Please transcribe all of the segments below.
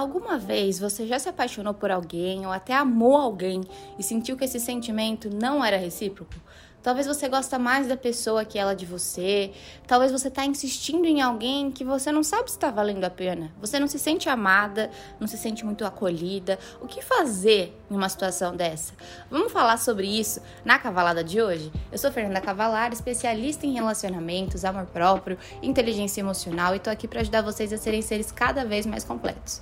Alguma vez você já se apaixonou por alguém ou até amou alguém e sentiu que esse sentimento não era recíproco? Talvez você gosta mais da pessoa que ela de você. Talvez você está insistindo em alguém que você não sabe se está valendo a pena. Você não se sente amada, não se sente muito acolhida. O que fazer em uma situação dessa? Vamos falar sobre isso na cavalada de hoje? Eu sou Fernanda Cavalar, especialista em relacionamentos, amor próprio, inteligência emocional e estou aqui para ajudar vocês a serem seres cada vez mais completos.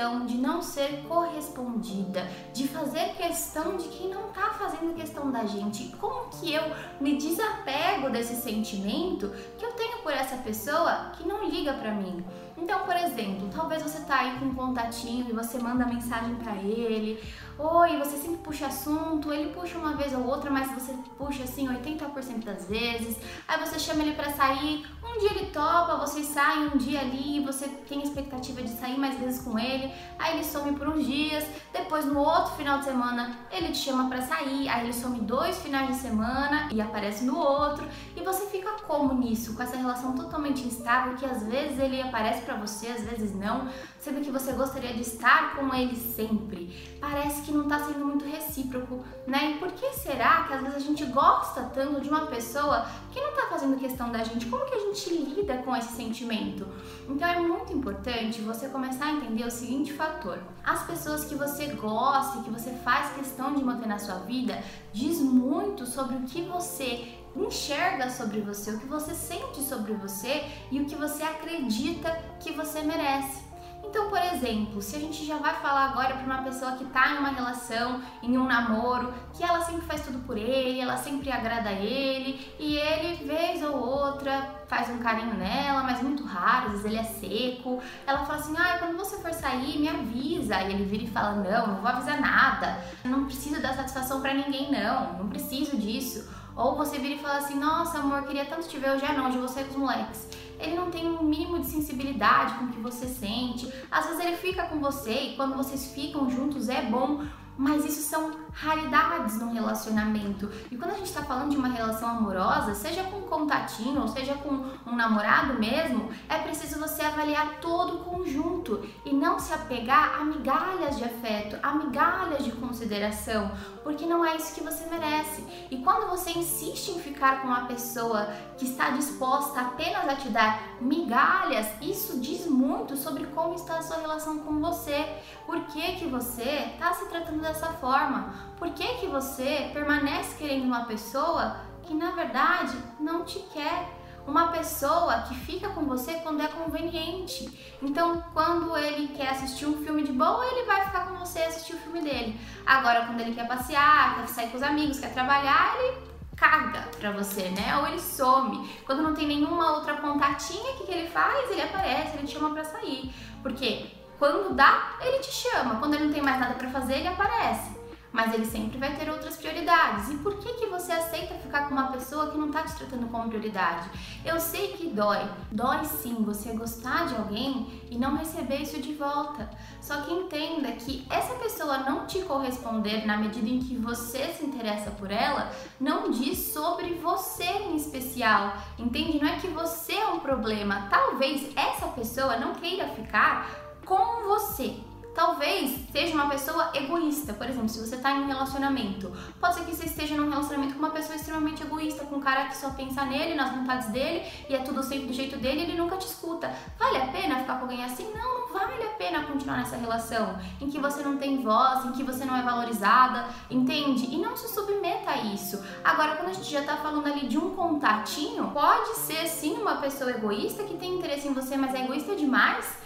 Questão de não ser correspondida, de fazer questão de quem não tá fazendo questão da gente? Como que eu me desapego desse sentimento que eu tenho por essa pessoa que não liga para mim? Então, por exemplo, talvez você tá aí com um contatinho e você manda mensagem para ele, oi, você sempre puxa assunto, ele puxa uma vez ou outra, mas você puxa assim 80% das vezes. Aí você chama ele para sair, um dia ele topa, vocês saem um dia ali, você tem expectativa de sair mais vezes com ele, aí ele some por uns dias, depois no outro final de semana ele te chama para sair, aí ele some dois finais de semana e aparece no outro, e você fica como nisso, com essa relação totalmente instável que às vezes ele aparece para você, às vezes não, sendo que você gostaria de estar com ele sempre. Parece que não tá sendo muito recíproco, né? E por que será que às vezes a gente gosta tanto de uma pessoa que não tá fazendo questão da gente? Como que a gente lida com esse sentimento? Então é muito importante você começar a entender o seguinte fator: as pessoas que você gosta e que você faz questão de manter na sua vida diz muito sobre o que você enxerga sobre você, o que você sente sobre você e o que você acredita que você merece. Então, por exemplo, se a gente já vai falar agora para uma pessoa que está em uma relação, em um namoro, que ela sempre faz tudo por ele, ela sempre agrada ele, e ele, vez ou outra, faz um carinho nela, mas muito raro, às vezes ele é seco. Ela fala assim: ah, quando você for sair, me avisa. E ele vira e fala: não, não vou avisar nada, não preciso dar satisfação para ninguém, não, não preciso disso. Ou você vira e fala assim: nossa, amor, queria tanto te ver hoje à noite, você com os moleques ele não tem um mínimo de sensibilidade com o que você sente. Às vezes ele fica com você e quando vocês ficam juntos é bom, mas isso são raridades no relacionamento. E quando a gente está falando de uma relação amorosa, seja com um contatinho ou seja com um namorado mesmo, é preciso você avaliar todo o conjunto e não se apegar a migalhas de afeto, a migalhas de consideração, porque não é isso que você merece. E quando você insiste em ficar com uma pessoa que está disposta apenas a te dar migalhas, isso diz muito sobre como está a sua relação com você. Por que, que você está se tratando dessa forma? Por que, que você permanece querendo uma pessoa que na verdade não te quer? Uma pessoa que fica com você quando é conveniente. Então, quando ele quer assistir um filme de boa, ele vai ficar com você e assistir o filme dele. Agora, quando ele quer passear, quer sair com os amigos, quer trabalhar, ele caga pra você, né? Ou ele some. Quando não tem nenhuma outra contatinha, o que, que ele faz? Ele aparece, ele te chama pra sair. Porque quando dá, ele te chama. Quando ele não tem mais nada para fazer, ele aparece. Mas ele sempre vai ter outras prioridades. E por que, que você aceita ficar com uma pessoa que não tá te tratando como prioridade? Eu sei que dói. Dói sim você gostar de alguém e não receber isso de volta. Só que entenda que essa pessoa não te corresponder na medida em que você se interessa por ela, não diz sobre você em especial. Entende? Não é que você é um problema. Talvez essa pessoa não queira ficar com você. Talvez seja uma pessoa egoísta, por exemplo, se você está em um relacionamento, pode ser que você esteja num relacionamento com uma pessoa extremamente egoísta, com um cara que só pensa nele, nas vontades dele e é tudo sempre do jeito dele e ele nunca te escuta. Vale a pena ficar com alguém assim? Não, não vale a pena continuar nessa relação em que você não tem voz, em que você não é valorizada, entende? E não se submeta a isso. Agora, quando a gente já tá falando ali de um contatinho, pode ser sim uma pessoa egoísta que tem interesse em você, mas é egoísta demais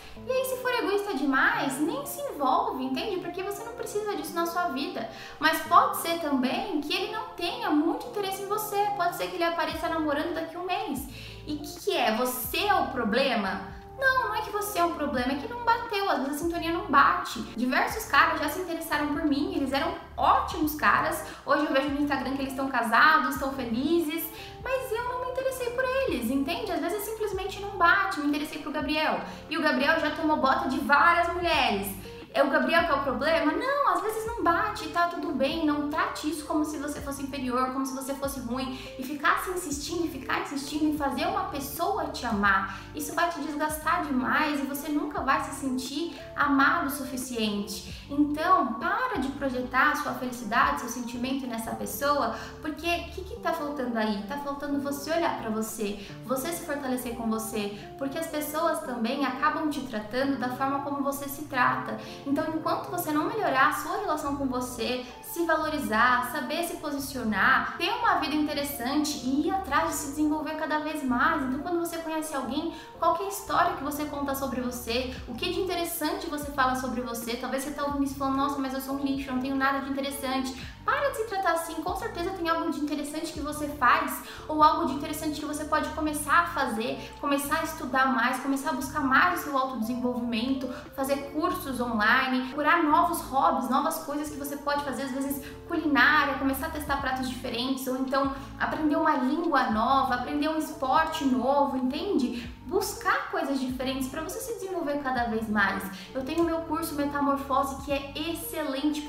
nem se envolve, entende? Porque você não precisa disso na sua vida. Mas pode ser também que ele não tenha muito interesse em você. Pode ser que ele apareça namorando daqui a um mês. E o que, que é? Você é o problema? Não, não é que você é um problema, é que não bateu, vezes a sintonia não bate. Diversos caras já se interessaram por mim, eles eram ótimos caras. Hoje eu vejo no Instagram que eles estão casados, estão felizes, mas eu não me interessei por eles, entende? Às vezes simplesmente não bate. Me interessei pro Gabriel e o Gabriel já tomou bota de várias mulheres. É o Gabriel que é o problema? Não, às vezes não bate, tá tudo bem. Não trate isso como se você fosse inferior, como se você fosse ruim e ficasse insistindo e ficar insistindo em fazer uma pessoa te amar. Isso vai te desgastar demais e você nunca vai se sentir amado o suficiente. Então, para de projetar sua felicidade, seu sentimento nessa pessoa, porque o que, que tá faltando aí? Tá faltando você olhar para você, você se fortalecer com você, porque as pessoas também acabam te tratando da forma como você se trata. Então, enquanto você não melhorar a sua relação com você, se valorizar, saber se posicionar, ter uma vida interessante e ir atrás de se desenvolver cada vez mais. Então, quando você conhece alguém, qual é a história que você conta sobre você, o que de interessante você fala sobre você. Talvez você está ouvindo isso falando, nossa, mas eu sou um lixo, eu não tenho nada de interessante. Para de se tratar assim, com certeza tem algo de interessante que você faz ou algo de interessante que você pode começar a fazer, começar a estudar mais, começar a buscar mais o seu autodesenvolvimento, fazer cursos online, procurar novos hobbies, novas coisas que você pode fazer, às vezes culinária, começar a testar pratos diferentes ou então aprender uma língua nova, aprender um esporte novo, entende? buscar coisas diferentes para você se desenvolver cada vez mais. Eu tenho meu curso Metamorfose que é excelente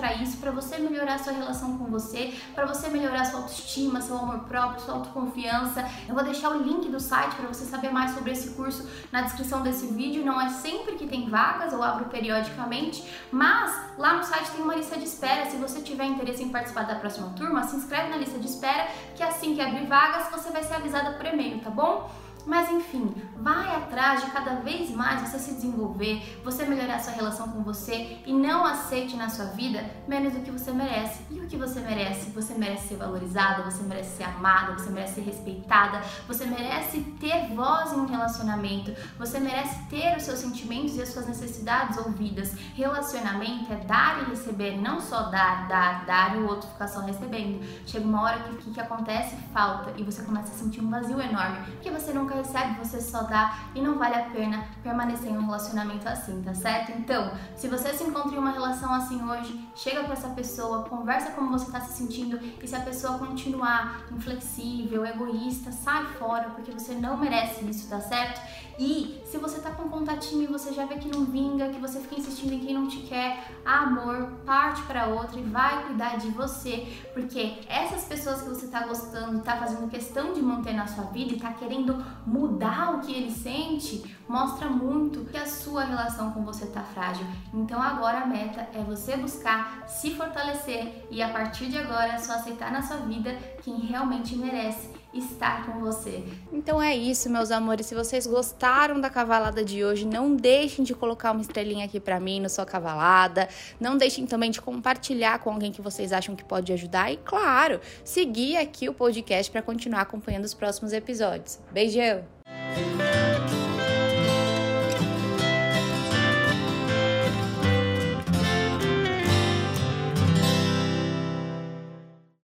para isso, para você melhorar sua relação com você, para você melhorar sua autoestima, seu amor próprio, sua autoconfiança. Eu vou deixar o link do site para você saber mais sobre esse curso na descrição desse vídeo. Não é sempre que tem vagas, eu abro periodicamente, mas lá no site tem uma lista de espera. Se você tiver interesse em participar da próxima turma, se inscreve na lista de espera, que assim que abrir vagas, você vai ser avisada por e-mail, tá bom? Mas enfim, vai atrás de cada vez mais você se desenvolver, você melhorar sua relação com você e não aceite na sua vida menos do que você merece. E o que você merece? Você merece ser valorizada, você merece ser amada, você merece ser respeitada, você merece ter voz em um relacionamento, você merece ter os seus sentimentos e as suas necessidades ouvidas. Relacionamento é dar e receber, não só dar, dar, dar e o outro ficar só recebendo. Chega uma hora que o que, que acontece? Falta e você começa a sentir um vazio enorme, porque você nunca recebe, você só dá e não vale a pena permanecer em um relacionamento assim, tá certo? Então, se você se encontra em uma relação assim hoje, chega com essa pessoa, conversa como você tá se sentindo e se a pessoa continuar inflexível, egoísta, sai fora, porque você não merece isso, tá certo? E se você tá com contatinho e você já vê que não vinga, que você fica insistindo em quem não te quer, amor, parte para outra e vai cuidar de você, porque essas pessoas que você tá gostando, tá fazendo questão de manter na sua vida e tá querendo mudar o que ele sente, mostra muito que a sua relação com você tá frágil. Então agora a meta é você buscar se fortalecer e a partir de agora é só aceitar na sua vida quem realmente merece estar com você. Então é isso, meus amores. Se vocês gostaram da cavalada de hoje, não deixem de colocar uma estrelinha aqui para mim na sua cavalada. Não deixem também de compartilhar com alguém que vocês acham que pode ajudar e, claro, seguir aqui o podcast para continuar acompanhando os próximos episódios. Beijão. Thank you.